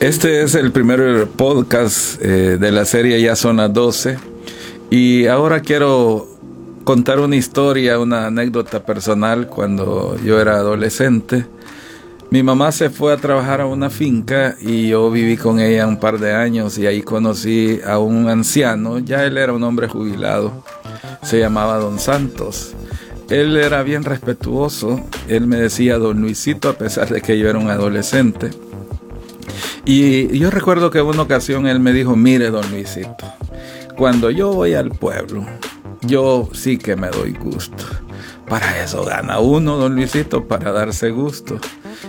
Este es el primer podcast eh, de la serie Ya son las 12 y ahora quiero contar una historia, una anécdota personal cuando yo era adolescente. Mi mamá se fue a trabajar a una finca y yo viví con ella un par de años y ahí conocí a un anciano, ya él era un hombre jubilado, se llamaba Don Santos. Él era bien respetuoso, él me decía Don Luisito a pesar de que yo era un adolescente. Y yo recuerdo que en una ocasión él me dijo, mire don Luisito, cuando yo voy al pueblo, yo sí que me doy gusto. Para eso gana uno, don Luisito, para darse gusto.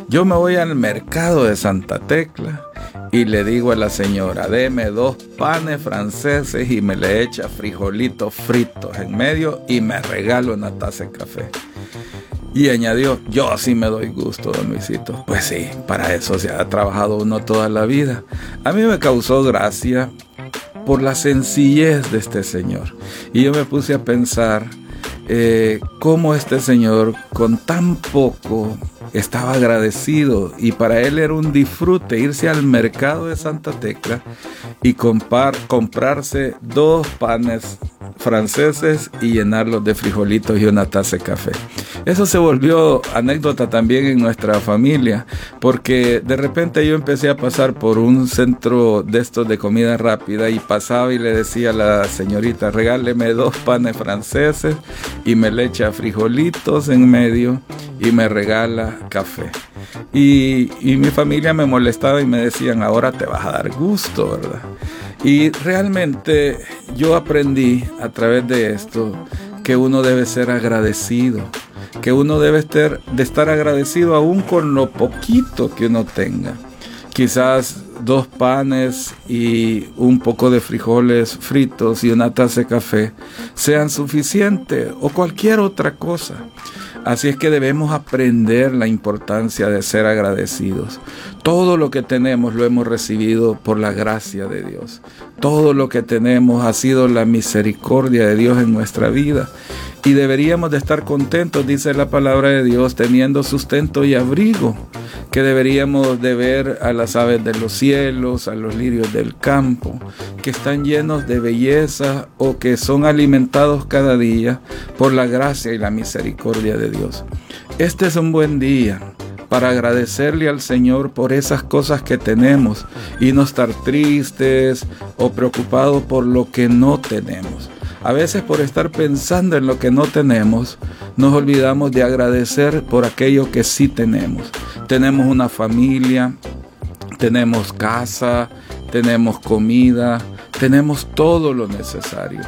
Yo me voy al mercado de Santa Tecla y le digo a la señora, deme dos panes franceses y me le echa frijolitos fritos en medio y me regalo una taza de café. Y añadió, yo sí me doy gusto, don Luisito. Pues sí, para eso se ha trabajado uno toda la vida. A mí me causó gracia por la sencillez de este señor. Y yo me puse a pensar eh, cómo este señor con tan poco estaba agradecido y para él era un disfrute irse al mercado de Santa Tecla y comprar, comprarse dos panes franceses y llenarlos de frijolitos y una taza de café. Eso se volvió anécdota también en nuestra familia, porque de repente yo empecé a pasar por un centro de estos de comida rápida y pasaba y le decía a la señorita, regáleme dos panes franceses y me le echa frijolitos en medio y me regala café. Y, y mi familia me molestaba y me decían, ahora te vas a dar gusto, ¿verdad? Y realmente yo aprendí a través de esto que uno debe ser agradecido, que uno debe estar, de estar agradecido aún con lo poquito que uno tenga. Quizás dos panes y un poco de frijoles fritos y una taza de café sean suficientes o cualquier otra cosa. Así es que debemos aprender la importancia de ser agradecidos. Todo lo que tenemos lo hemos recibido por la gracia de Dios. Todo lo que tenemos ha sido la misericordia de Dios en nuestra vida. Y deberíamos de estar contentos, dice la palabra de Dios, teniendo sustento y abrigo. Que deberíamos de ver a las aves de los cielos, a los lirios del campo, que están llenos de belleza o que son alimentados cada día por la gracia y la misericordia de Dios. Este es un buen día para agradecerle al Señor por esas cosas que tenemos y no estar tristes o preocupados por lo que no tenemos. A veces por estar pensando en lo que no tenemos, nos olvidamos de agradecer por aquello que sí tenemos. Tenemos una familia, tenemos casa, tenemos comida, tenemos todo lo necesario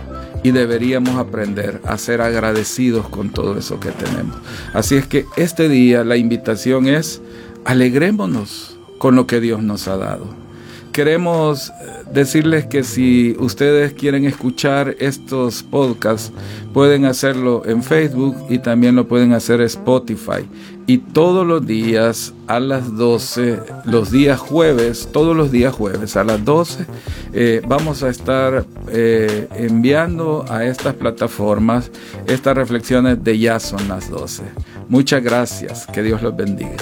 y deberíamos aprender a ser agradecidos con todo eso que tenemos. Así es que este día la invitación es alegrémonos con lo que Dios nos ha dado. Queremos eh, decirles que si ustedes quieren escuchar estos podcasts, pueden hacerlo en Facebook y también lo pueden hacer en Spotify. Y todos los días a las 12, los días jueves, todos los días jueves a las 12, eh, vamos a estar eh, enviando a estas plataformas estas reflexiones de ya son las 12. Muchas gracias, que Dios los bendiga.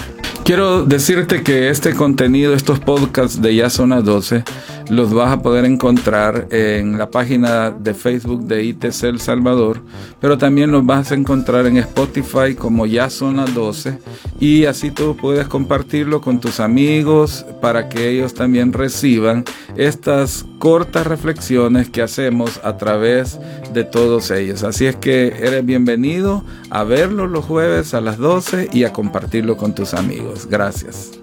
Quiero decirte que este contenido, estos podcasts de Ya Zona 12, los vas a poder encontrar en la página de Facebook de ITC El Salvador, pero también los vas a encontrar en Spotify como Ya Zona 12 y así tú puedes compartirlo con tus amigos para que ellos también reciban estas cortas reflexiones que hacemos a través de todos ellos. Así es que eres bienvenido a verlo los jueves a las 12 y a compartirlo con tus amigos. Gracias.